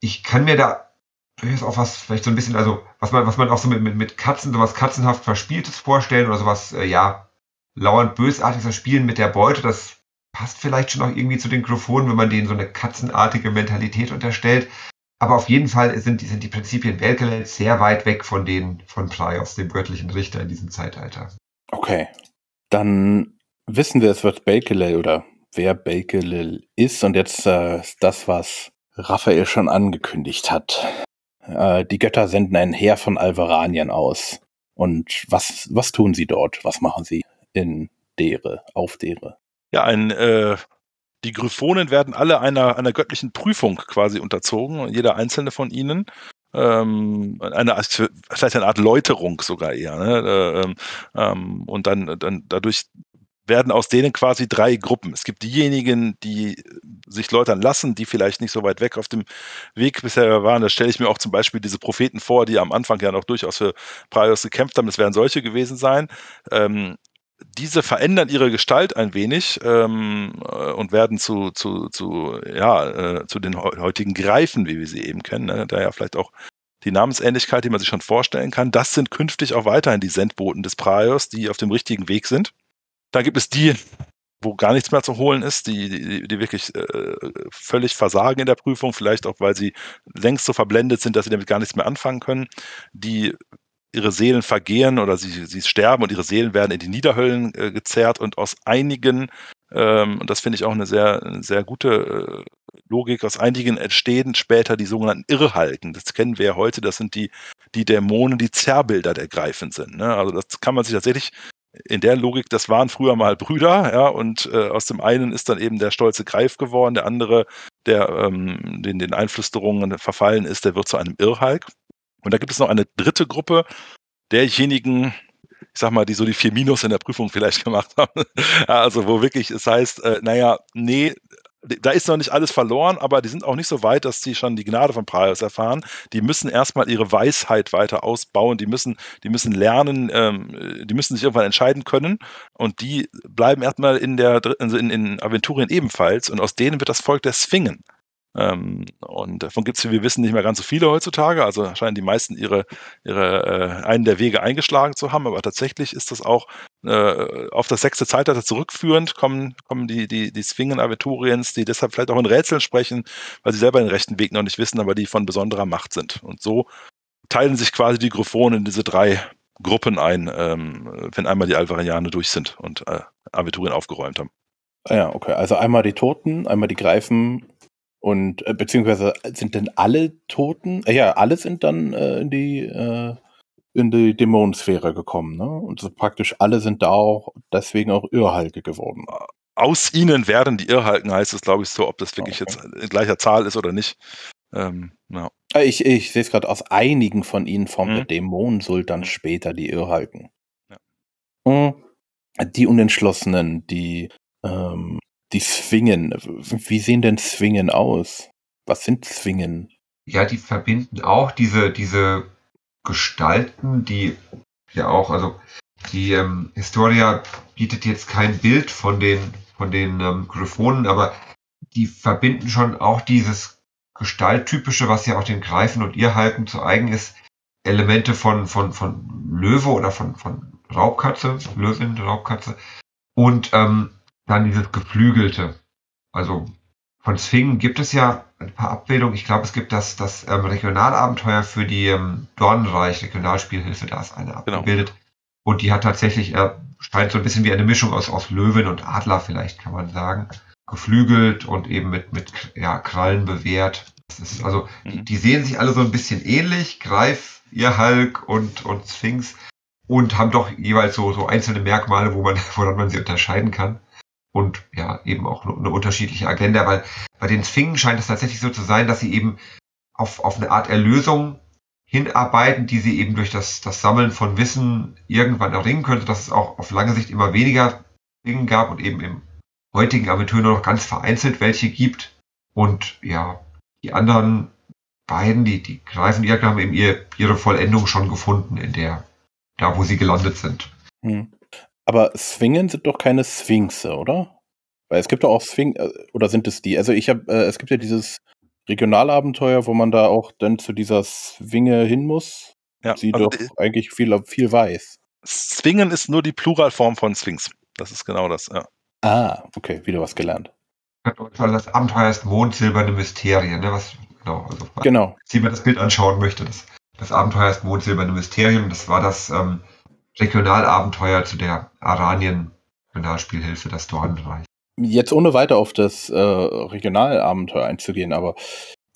ich kann mir da durchaus auch was, vielleicht so ein bisschen, also was man, was man auch so mit, mit, mit Katzen, sowas katzenhaft Verspieltes vorstellen oder sowas, äh, ja, lauernd bösartiges Spielen mit der Beute, das passt vielleicht schon auch irgendwie zu den Gryphonen, wenn man denen so eine katzenartige Mentalität unterstellt. Aber auf jeden Fall sind die, sind die Prinzipien Belkelel sehr weit weg von den von Prios, dem göttlichen Richter in diesem Zeitalter. Okay. Dann wissen wir es, was Belkelel oder wer Belkelel ist. Und jetzt äh, das, was Raphael schon angekündigt hat. Äh, die Götter senden ein Heer von Alvaraniern aus. Und was, was tun sie dort? Was machen sie in Dere, auf Dere? Ja, ein, äh, die Gryphonen werden alle einer, einer göttlichen Prüfung quasi unterzogen, jeder einzelne von ihnen. Ähm, eine, vielleicht eine Art Läuterung sogar eher. Ne? Äh, ähm, ähm und dann, dann dadurch werden aus denen quasi drei Gruppen. Es gibt diejenigen, die sich läutern lassen, die vielleicht nicht so weit weg auf dem Weg bisher waren. Da stelle ich mir auch zum Beispiel diese Propheten vor, die am Anfang ja noch durchaus für Praios gekämpft haben. Das werden solche gewesen sein. Ähm, diese verändern ihre Gestalt ein wenig ähm, äh, und werden zu, zu, zu, ja, äh, zu den heutigen Greifen, wie wir sie eben kennen. Ne? Da ja vielleicht auch die Namensähnlichkeit, die man sich schon vorstellen kann. Das sind künftig auch weiterhin die Sendboten des Praios, die auf dem richtigen Weg sind. Da gibt es die, wo gar nichts mehr zu holen ist, die, die, die wirklich äh, völlig versagen in der Prüfung, vielleicht auch, weil sie längst so verblendet sind, dass sie damit gar nichts mehr anfangen können, die ihre Seelen vergehren oder sie, sie sterben und ihre Seelen werden in die Niederhöllen äh, gezerrt und aus einigen, ähm, und das finde ich auch eine sehr, sehr gute äh, Logik, aus einigen entstehen später die sogenannten Irrhalken. Das kennen wir ja heute, das sind die, die Dämonen, die Zerrbilder der Greifen sind. Ne? Also das kann man sich tatsächlich in der Logik, das waren früher mal Brüder, ja, und äh, aus dem einen ist dann eben der stolze Greif geworden, der andere, der ähm, den, den Einflüsterungen verfallen ist, der wird zu einem Irrhalk. Und da gibt es noch eine dritte Gruppe derjenigen, ich sag mal, die so die vier Minus in der Prüfung vielleicht [laughs] gemacht haben. also wo wirklich es heißt, äh, naja, nee, da ist noch nicht alles verloren, aber die sind auch nicht so weit, dass sie schon die Gnade von Praios erfahren. Die müssen erstmal ihre Weisheit weiter ausbauen, die müssen, die müssen lernen, ähm, die müssen sich irgendwann entscheiden können und die bleiben erstmal in der also in, in Aventurien ebenfalls und aus denen wird das Volk der Swingen. Ähm, und davon gibt es, wie wir wissen, nicht mehr ganz so viele heutzutage. Also scheinen die meisten ihre, ihre äh, einen der Wege eingeschlagen zu haben. Aber tatsächlich ist das auch äh, auf das sechste Zeitalter zurückführend, kommen, kommen die, die, die Swingen Aventuriens, die deshalb vielleicht auch in Rätseln sprechen, weil sie selber den rechten Weg noch nicht wissen, aber die von besonderer Macht sind. Und so teilen sich quasi die Gryphonen in diese drei Gruppen ein, ähm, wenn einmal die Alvarianer durch sind und äh, Aventurien aufgeräumt haben. Ah ja, okay. Also einmal die Toten, einmal die Greifen und äh, beziehungsweise sind denn alle Toten? Äh, ja, alle sind dann äh, in die äh, in die Dämonensphäre gekommen, ne? Und so praktisch alle sind da auch deswegen auch Irrhalke geworden. Aus ihnen werden die Irrhalken, heißt es, glaube ich, so, ob das wirklich okay. jetzt in gleicher Zahl ist oder nicht. Ähm, ja. Äh, ich, ich sehe es gerade, aus einigen von ihnen formt mhm. der Dämonensultan mhm. später die Irrhalken. Ja. Hm. Die Unentschlossenen, die ähm, die Zwingen. Wie sehen denn Zwingen aus? Was sind Zwingen? Ja, die verbinden auch diese, diese Gestalten, die ja auch, also die ähm, Historia bietet jetzt kein Bild von den, von den ähm, Gryphonen, aber die verbinden schon auch dieses Gestalttypische, was ja auch den Greifen und Irrhalten zu eigen ist, Elemente von, von, von Löwe oder von, von Raubkatze, Löwin, Raubkatze. Und ähm, dann dieses Geflügelte. Also von Sphingen gibt es ja ein paar Abbildungen. Ich glaube, es gibt das, das ähm, Regionalabenteuer für die ähm, Dornenreich Regionalspielhilfe, da ist eine genau. abgebildet. Genau. Und die hat tatsächlich, er scheint so ein bisschen wie eine Mischung aus, aus Löwen und Adler vielleicht, kann man sagen. Geflügelt und eben mit, mit ja, Krallen bewehrt. Das ist also, die, mhm. die sehen sich alle so ein bisschen ähnlich. Greif, ihr Hulk und, und Sphinx und haben doch jeweils so, so einzelne Merkmale, wo man, [laughs] woran man sie unterscheiden kann. Und ja, eben auch eine, unterschiedliche Agenda, weil bei den Sphingen scheint es tatsächlich so zu sein, dass sie eben auf, auf eine Art Erlösung hinarbeiten, die sie eben durch das, das Sammeln von Wissen irgendwann erringen könnte, dass es auch auf lange Sicht immer weniger Dinge gab und eben im heutigen Aventur nur noch ganz vereinzelt welche gibt. Und ja, die anderen beiden, die, die greifen, haben eben ihr, ihre Vollendung schon gefunden in der, da wo sie gelandet sind. Hm. Aber Swingen sind doch keine Sphinxe, oder? Weil es gibt doch auch Sphinx, äh, oder sind es die? Also ich habe, äh, es gibt ja dieses Regionalabenteuer, wo man da auch dann zu dieser Swinge hin muss. Ja, sie also doch eigentlich viel, viel weiß. Swingen ist nur die Pluralform von Sphinx. Das ist genau das, ja. Ah, okay, wieder was gelernt. Das Abenteuer ist Mondsilberne Mysterien, ne? Was, genau, also, genau. Wenn man das Bild anschauen möchte, das, das Abenteuer ist Mondsilberne Mysterien. Das war das ähm, Regionalabenteuer zu der Aranien-Regionalspielhilfe, das Dornenreich. Jetzt ohne weiter auf das äh, Regionalabenteuer einzugehen, aber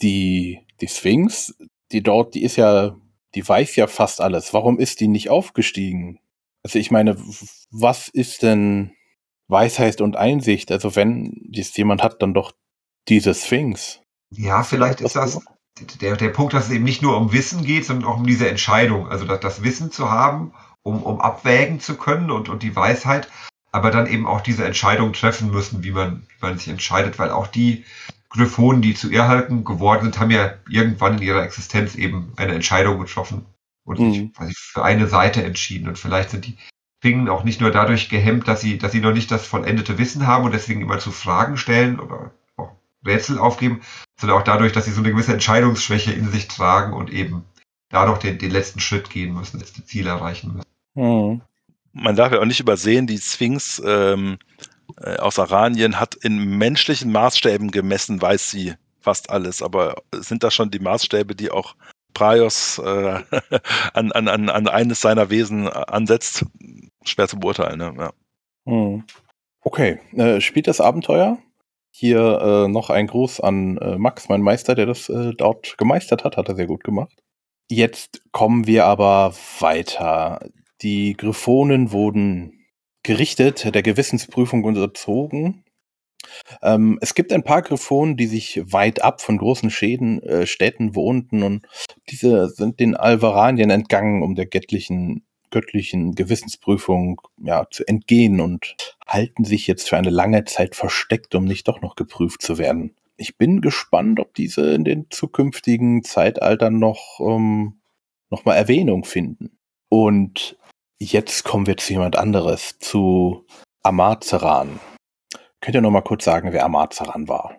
die, die Sphinx, die dort, die ist ja, die weiß ja fast alles. Warum ist die nicht aufgestiegen? Also ich meine, was ist denn Weisheit und Einsicht? Also wenn dies jemand hat, dann doch diese Sphinx. Ja, vielleicht ist das der, der Punkt, dass es eben nicht nur um Wissen geht, sondern auch um diese Entscheidung. Also das, das Wissen zu haben, um, um abwägen zu können und, und die Weisheit aber dann eben auch diese Entscheidung treffen müssen, wie man, wie man sich entscheidet, weil auch die Gryphonen, die zu ihr halten geworden sind, haben ja irgendwann in ihrer Existenz eben eine Entscheidung getroffen und mhm. sich quasi für eine Seite entschieden. Und vielleicht sind die Fingen auch nicht nur dadurch gehemmt, dass sie, dass sie noch nicht das vollendete Wissen haben und deswegen immer zu Fragen stellen oder auch Rätsel aufgeben, sondern auch dadurch, dass sie so eine gewisse Entscheidungsschwäche in sich tragen und eben dadurch den, den letzten Schritt gehen müssen, das Ziel erreichen müssen. Mhm man darf ja auch nicht übersehen, die Sphinx ähm, äh, aus Aranien hat in menschlichen Maßstäben gemessen, weiß sie fast alles. Aber sind das schon die Maßstäbe, die auch Praios äh, [laughs] an, an, an, eines seiner Wesen ansetzt? Schwer zu beurteilen, ne? Ja. Hm. Okay, äh, spielt das Abenteuer? Hier äh, noch ein Gruß an äh, Max, mein Meister, der das äh, dort gemeistert hat, hat er sehr gut gemacht. Jetzt kommen wir aber weiter. Die Gryphonen wurden gerichtet, der Gewissensprüfung unterzogen. Ähm, es gibt ein paar Gryphonen, die sich weit ab von großen Schäden, äh, Städten wohnten und diese sind den Alvaranien entgangen, um der göttlichen, göttlichen Gewissensprüfung ja, zu entgehen und halten sich jetzt für eine lange Zeit versteckt, um nicht doch noch geprüft zu werden. Ich bin gespannt, ob diese in den zukünftigen Zeitaltern noch, ähm, noch mal Erwähnung finden. Und Jetzt kommen wir zu jemand anderes, zu Amazeran. Könnt ihr noch mal kurz sagen, wer Amazeran war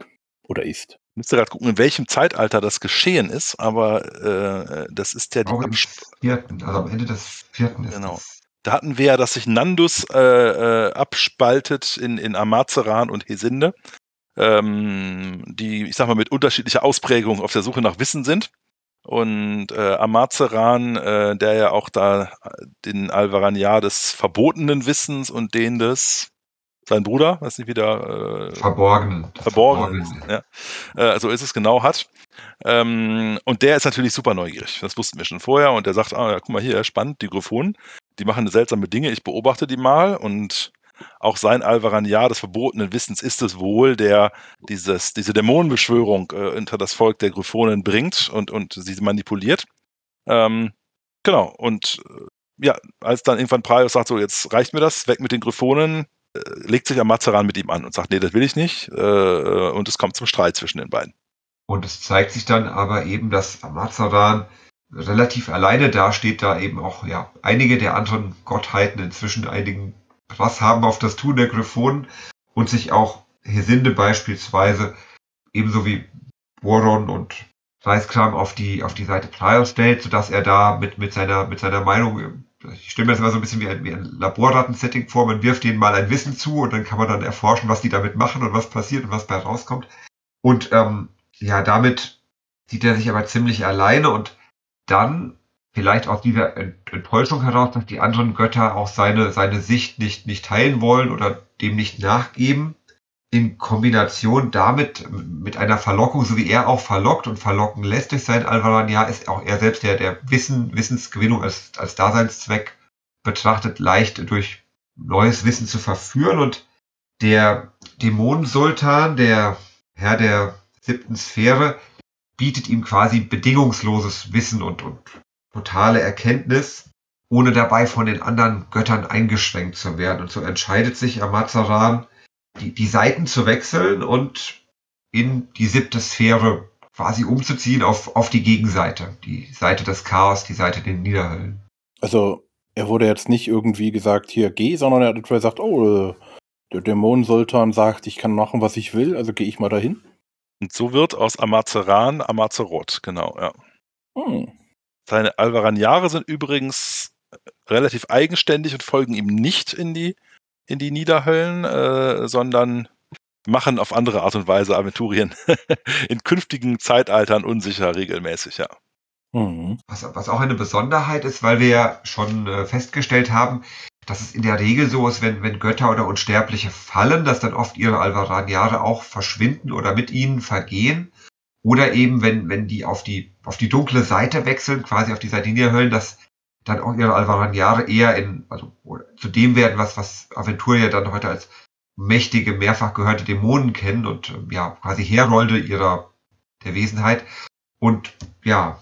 oder ist? Ich müsste gerade gucken, in welchem Zeitalter das geschehen ist, aber äh, das ist ja die vierten, also am Ende des vierten ist genau. Das. Da hatten wir ja, dass sich Nandus äh, äh, abspaltet in, in Amazeran und Hesinde, ähm, die, ich sag mal, mit unterschiedlicher Ausprägung auf der Suche nach Wissen sind. Und äh, Amazeran, äh, der ja auch da den Alvaraniar des verbotenen Wissens und den des sein Bruder, weiß nicht wieder äh, verborgen, verborgen, verborgen. Ja. Äh, so ist es genau hat. Ähm, und der ist natürlich super neugierig. Das wussten wir schon vorher. Und der sagt, ah, ja, guck mal hier, spannend, die Gryphonen, die machen seltsame Dinge. Ich beobachte die mal und auch sein Alvaraniar des verbotenen Wissens ist es wohl, der dieses, diese Dämonenbeschwörung äh, unter das Volk der Gryphonen bringt und, und sie manipuliert. Ähm, genau, und äh, ja, als dann irgendwann Praios sagt, so jetzt reicht mir das, weg mit den Gryphonen, äh, legt sich Amazaran mit ihm an und sagt, nee, das will ich nicht. Äh, und es kommt zum Streit zwischen den beiden. Und es zeigt sich dann aber eben, dass Amazaran relativ alleine dasteht, da eben auch ja einige der anderen Gottheiten inzwischen einigen Prass haben auf das Tun der Griffonen und sich auch Hesinde beispielsweise ebenso wie Boron und Reiskram auf die, auf die Seite Prior stellt, sodass er da mit, mit seiner, mit seiner Meinung, ich stelle mir das immer so ein bisschen wie ein, wie ein Labordaten-Setting vor, man wirft denen mal ein Wissen zu und dann kann man dann erforschen, was die damit machen und was passiert und was bei rauskommt. Und ähm, ja, damit sieht er sich aber ziemlich alleine und dann vielleicht aus dieser Enttäuschung heraus, dass die anderen Götter auch seine, seine Sicht nicht, nicht teilen wollen oder dem nicht nachgeben, in Kombination damit, mit einer Verlockung, so wie er auch verlockt und verlocken lässt durch sein Alvaran, ja, ist auch er selbst der, der Wissen, Wissensgewinnung als, als Daseinszweck betrachtet, leicht durch neues Wissen zu verführen. Und der Dämonensultan, der Herr der siebten Sphäre, bietet ihm quasi bedingungsloses Wissen und, und totale Erkenntnis, ohne dabei von den anderen Göttern eingeschränkt zu werden. Und so entscheidet sich Amazaran, die, die Seiten zu wechseln und in die siebte Sphäre quasi umzuziehen auf, auf die Gegenseite, die Seite des Chaos, die Seite der Niederhöllen. Also er wurde jetzt nicht irgendwie gesagt, hier geh, sondern er hat gesagt, oh, äh, der Dämonensultan sagt, ich kann machen, was ich will, also gehe ich mal dahin. Und so wird aus Amazeran Amazerot, genau, ja. Hm. Seine Alvaraniare sind übrigens relativ eigenständig und folgen ihm nicht in die, in die Niederhöllen, äh, sondern machen auf andere Art und Weise Aventurien [laughs] in künftigen Zeitaltern unsicher regelmäßig, ja. Mhm. Was, was, auch eine Besonderheit ist, weil wir ja schon äh, festgestellt haben, dass es in der Regel so ist, wenn, wenn Götter oder Unsterbliche fallen, dass dann oft ihre Alvaraniare auch verschwinden oder mit ihnen vergehen. Oder eben, wenn, wenn die auf die, auf die dunkle Seite wechseln, quasi auf die Sardinia-Höllen, dass dann auch ihre Alvaraniare eher in, also zu dem werden, was, was Aventuria dann heute als mächtige, mehrfach gehörte Dämonen kennen und ja, quasi Herolde ihrer, der Wesenheit. Und ja,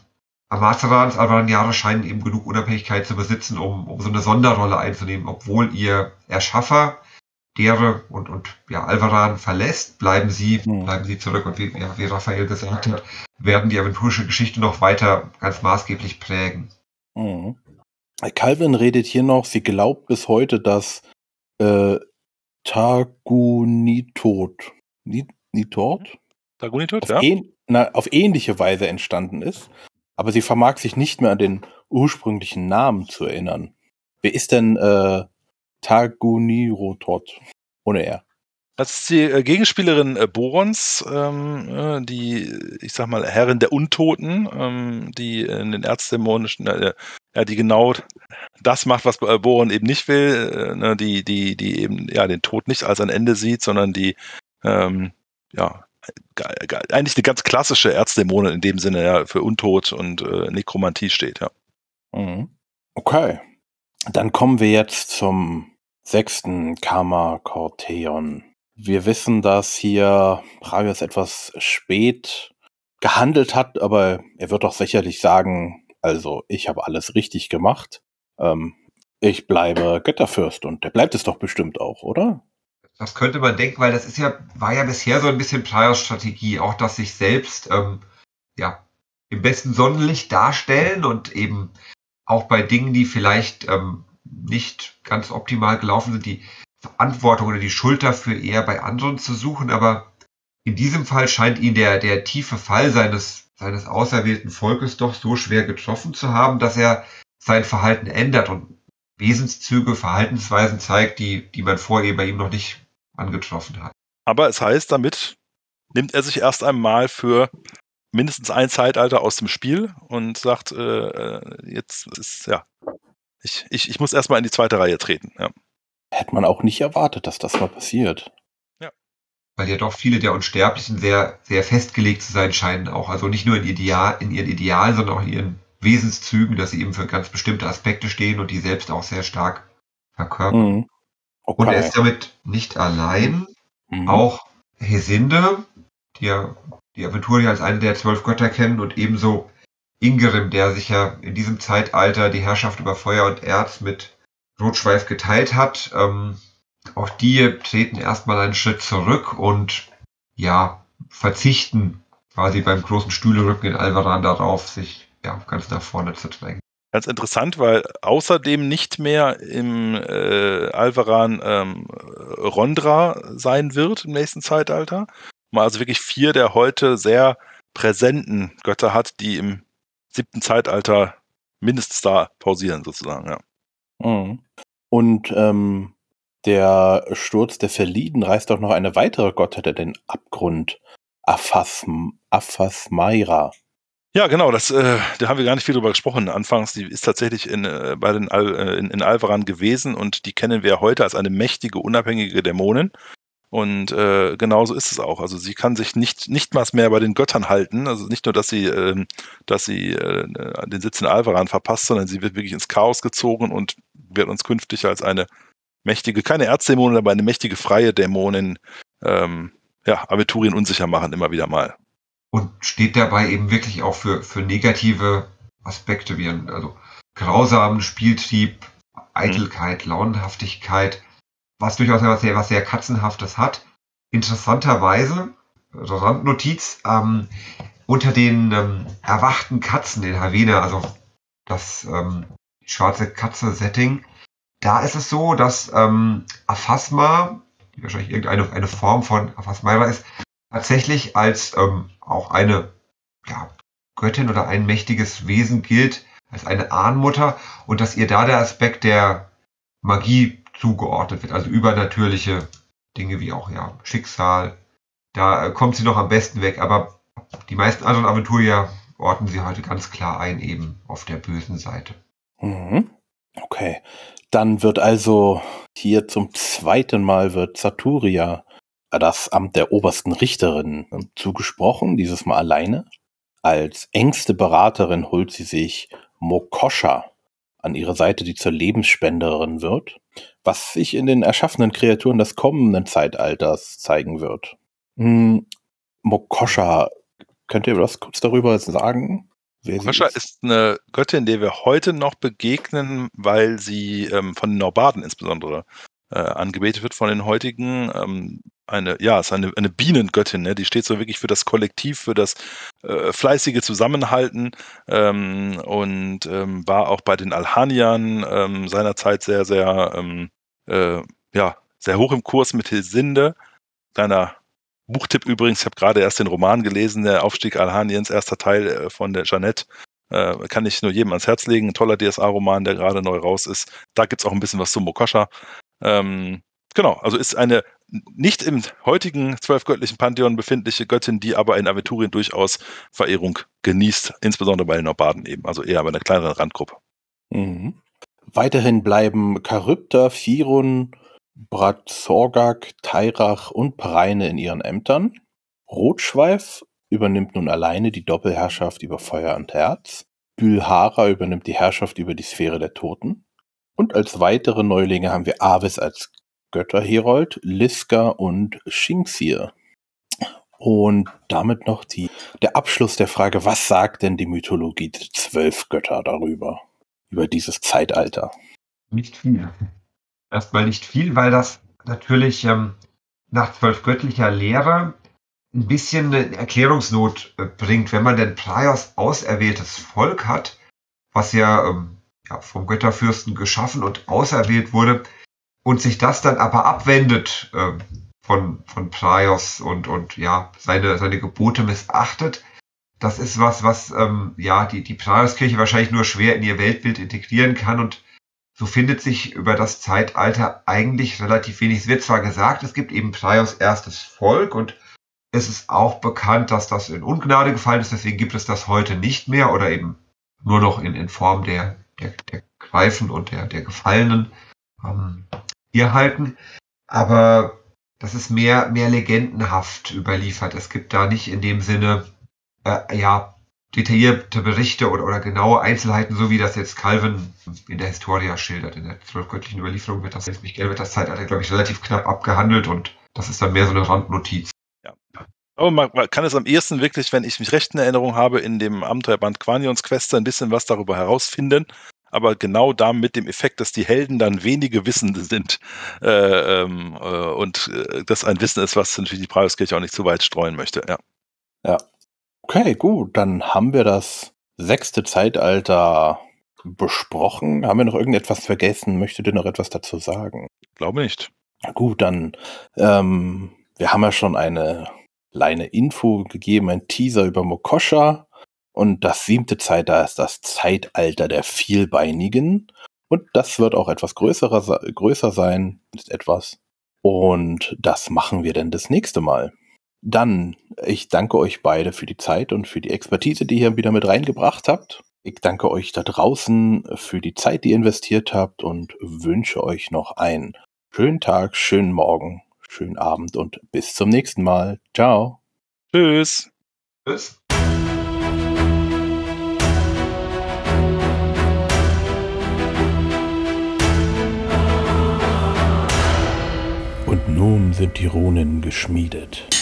Amazerans Alvaraniare scheinen eben genug Unabhängigkeit zu besitzen, um, um so eine Sonderrolle einzunehmen, obwohl ihr Erschaffer Dere und, und ja, Alvaran verlässt, bleiben sie, mhm. bleiben sie zurück. Und wie, ja, wie Raphael gesagt hat, werden die aventurische Geschichte noch weiter ganz maßgeblich prägen. Mhm. Calvin redet hier noch, sie glaubt bis heute, dass äh, Tagunitot, Nitot? Tagunitot, ja. Ähn, na, auf ähnliche Weise entstanden ist aber sie vermag sich nicht mehr an den ursprünglichen Namen zu erinnern. Wer ist denn äh, Tagunirotot ohne er? Das ist die äh, Gegenspielerin äh, Borons, ähm, äh, die, ich sag mal, Herrin der Untoten, ähm, die in den Erzdämonischen, äh, ja, die genau das macht, was Boron eben nicht will, äh, ne, die, die, die eben ja den Tod nicht als ein Ende sieht, sondern die ähm, ja eigentlich eine ganz klassische Erzdämonin in dem Sinne, ja, für Untot und äh, Nekromantie steht, ja. Mhm. Okay. Dann kommen wir jetzt zum sechsten Karma Corteon. Wir wissen, dass hier Pragas etwas spät gehandelt hat, aber er wird doch sicherlich sagen, also ich habe alles richtig gemacht. Ähm, ich bleibe Götterfürst und der bleibt es doch bestimmt auch, oder? Das könnte man denken, weil das ist ja, war ja bisher so ein bisschen Priors Strategie, auch dass sich selbst ähm, ja im besten Sonnenlicht darstellen und eben auch bei Dingen, die vielleicht ähm, nicht ganz optimal gelaufen sind, die Verantwortung oder die Schuld dafür eher bei anderen zu suchen. Aber in diesem Fall scheint ihn der, der tiefe Fall seines, seines auserwählten Volkes doch so schwer getroffen zu haben, dass er sein Verhalten ändert und Wesenszüge, Verhaltensweisen zeigt, die, die man vorher bei ihm noch nicht angetroffen hat. Aber es heißt, damit nimmt er sich erst einmal für mindestens ein Zeitalter aus dem Spiel und sagt, äh, äh jetzt ist, ja, ich, ich, ich muss erstmal in die zweite Reihe treten. Ja. Hätte man auch nicht erwartet, dass das mal passiert. Ja. Weil ja doch viele der Unsterblichen sehr, sehr festgelegt zu sein scheinen, auch also nicht nur in, Ideal, in ihren Idealen, sondern auch in ihren Wesenszügen, dass sie eben für ganz bestimmte Aspekte stehen und die selbst auch sehr stark verkörpern. Mhm. Okay. Und er ist damit nicht allein. Mhm. Auch Hesinde, die ja die Aventuria als eine der zwölf Götter kennen und ebenso Ingerim, der sich ja in diesem Zeitalter die Herrschaft über Feuer und Erz mit Rotschweif geteilt hat. Ähm, auch die treten erstmal einen Schritt zurück und ja, verzichten quasi beim großen Stühlerücken in Alvaran darauf, sich ja, ganz nach vorne zu drängen. Ganz interessant, weil außerdem nicht mehr im äh, Alvaran ähm, Rondra sein wird im nächsten Zeitalter. Man also wirklich vier der heute sehr präsenten Götter hat, die im siebten Zeitalter mindestens da pausieren, sozusagen, ja. Mhm. Und ähm, der Sturz der Verlieden reißt auch noch eine weitere Gottheit den Abgrund. Aphasm, Aphasmaira. Ja, genau, das, äh, da haben wir gar nicht viel drüber gesprochen. Anfangs, die ist tatsächlich in, äh, bei den Al, äh, in, in Alvaran gewesen und die kennen wir heute als eine mächtige, unabhängige Dämonin. Und äh, genauso ist es auch. Also sie kann sich nicht, nicht mal mehr bei den Göttern halten. Also nicht nur, dass sie, äh, dass sie äh, den Sitz in Alvaran verpasst, sondern sie wird wirklich ins Chaos gezogen und wird uns künftig als eine mächtige, keine Erzdämonin, aber eine mächtige freie Dämonin, ähm, ja, Aventurien unsicher machen, immer wieder mal. Und steht dabei eben wirklich auch für, für negative Aspekte wie ein, also grausamen Spieltrieb, Eitelkeit, mhm. Launenhaftigkeit, was durchaus was sehr, was sehr Katzenhaftes hat. Interessanterweise, Randnotiz, ähm, unter den ähm, erwachten Katzen in Havena, also das ähm, schwarze Katze-Setting, da ist es so, dass ähm, Aphasma, die wahrscheinlich irgendeine eine Form von Aphasmaira ist, tatsächlich als ähm, auch eine ja, Göttin oder ein mächtiges Wesen gilt, als eine Ahnmutter und dass ihr da der Aspekt der Magie zugeordnet wird, also übernatürliche Dinge wie auch ja Schicksal. Da äh, kommt sie noch am besten weg, aber die meisten anderen Aventurier orten sie heute ganz klar ein, eben auf der bösen Seite. Mhm. Okay. Dann wird also hier zum zweiten Mal wird Saturia das Amt der obersten Richterin zugesprochen, dieses Mal alleine. Als engste Beraterin holt sie sich Mokosha an ihre Seite, die zur Lebensspenderin wird, was sich in den erschaffenen Kreaturen des kommenden Zeitalters zeigen wird. Hm, Mokosha, könnt ihr was kurz darüber sagen? Mokosha ist? ist eine Göttin, der wir heute noch begegnen, weil sie ähm, von den Norbaden insbesondere äh, angebetet wird von den heutigen. Ähm, eine, ja, ist eine, eine Bienengöttin, ne? die steht so wirklich für das Kollektiv, für das äh, fleißige Zusammenhalten ähm, und ähm, war auch bei den Alhaniern ähm, seinerzeit sehr, sehr, ähm, äh, ja, sehr hoch im Kurs mit Hilsinde. Kleiner Buchtipp übrigens, ich habe gerade erst den Roman gelesen, der Aufstieg Alhaniens, erster Teil äh, von der Jeannette. Äh, kann ich nur jedem ans Herz legen. Ein toller DSA-Roman, der gerade neu raus ist. Da gibt es auch ein bisschen was zu Mokosha. Ähm, genau, also ist eine nicht im heutigen zwölfgöttlichen Pantheon befindliche Göttin, die aber in Aventurien durchaus Verehrung genießt, insbesondere bei den Norbaden eben, also eher bei einer kleineren Randgruppe. Mhm. Weiterhin bleiben Charybda, Firun, Bratzorgak, Tairach und Preine in ihren Ämtern. Rotschweif übernimmt nun alleine die Doppelherrschaft über Feuer und Herz. Gülhara übernimmt die Herrschaft über die Sphäre der Toten. Und als weitere Neulinge haben wir Avis als Götterherold, Liska und Shinxir. Und damit noch die, der Abschluss der Frage, was sagt denn die Mythologie der zwölf Götter darüber, über dieses Zeitalter? Nicht viel. Erstmal nicht viel, weil das natürlich ähm, nach zwölf göttlicher Lehre ein bisschen eine Erklärungsnot äh, bringt, wenn man denn Praios auserwähltes Volk hat, was ja, ähm, ja vom Götterfürsten geschaffen und auserwählt wurde, und sich das dann aber abwendet äh, von, von Praios und, und ja, seine, seine Gebote missachtet, das ist was, was ähm, ja die, die Praios-Kirche wahrscheinlich nur schwer in ihr Weltbild integrieren kann und so findet sich über das Zeitalter eigentlich relativ wenig. Es wird zwar gesagt, es gibt eben Praios erstes Volk und es ist auch bekannt, dass das in Ungnade gefallen ist, deswegen gibt es das heute nicht mehr oder eben nur noch in, in Form der, der, der Greifen und der, der Gefallenen. Ähm, hier halten. Aber das ist mehr, mehr legendenhaft überliefert. Es gibt da nicht in dem Sinne, äh, ja, detaillierte Berichte oder, oder genaue Einzelheiten, so wie das jetzt Calvin in der Historia schildert. In der zwölfgöttlichen Überlieferung wird das, jetzt nicht wird das Zeitalter, glaube ich, relativ knapp abgehandelt und das ist dann mehr so eine Randnotiz. Aber man, man, kann es am ehesten wirklich, wenn ich mich recht in Erinnerung habe, in dem Abenteuerband Quanions Quest ein bisschen was darüber herausfinden aber genau da mit dem Effekt, dass die Helden dann wenige Wissende sind äh, ähm, äh, und äh, das ein Wissen ist, was natürlich die Preiskirche auch nicht zu weit streuen möchte. Ja. Ja. Okay, gut, dann haben wir das sechste Zeitalter besprochen. Haben wir noch irgendetwas vergessen? Möchtet ihr noch etwas dazu sagen? Glaube nicht. Gut, dann, ähm, wir haben ja schon eine kleine Info gegeben, ein Teaser über Mokosha. Und das siebte Zeitalter ist das Zeitalter der Vielbeinigen. Und das wird auch etwas größerer, größer sein, ist etwas. Und das machen wir dann das nächste Mal. Dann, ich danke euch beide für die Zeit und für die Expertise, die ihr wieder mit reingebracht habt. Ich danke euch da draußen für die Zeit, die ihr investiert habt und wünsche euch noch einen schönen Tag, schönen Morgen, schönen Abend und bis zum nächsten Mal. Ciao. Tschüss. Tschüss. Und nun sind die Runen geschmiedet.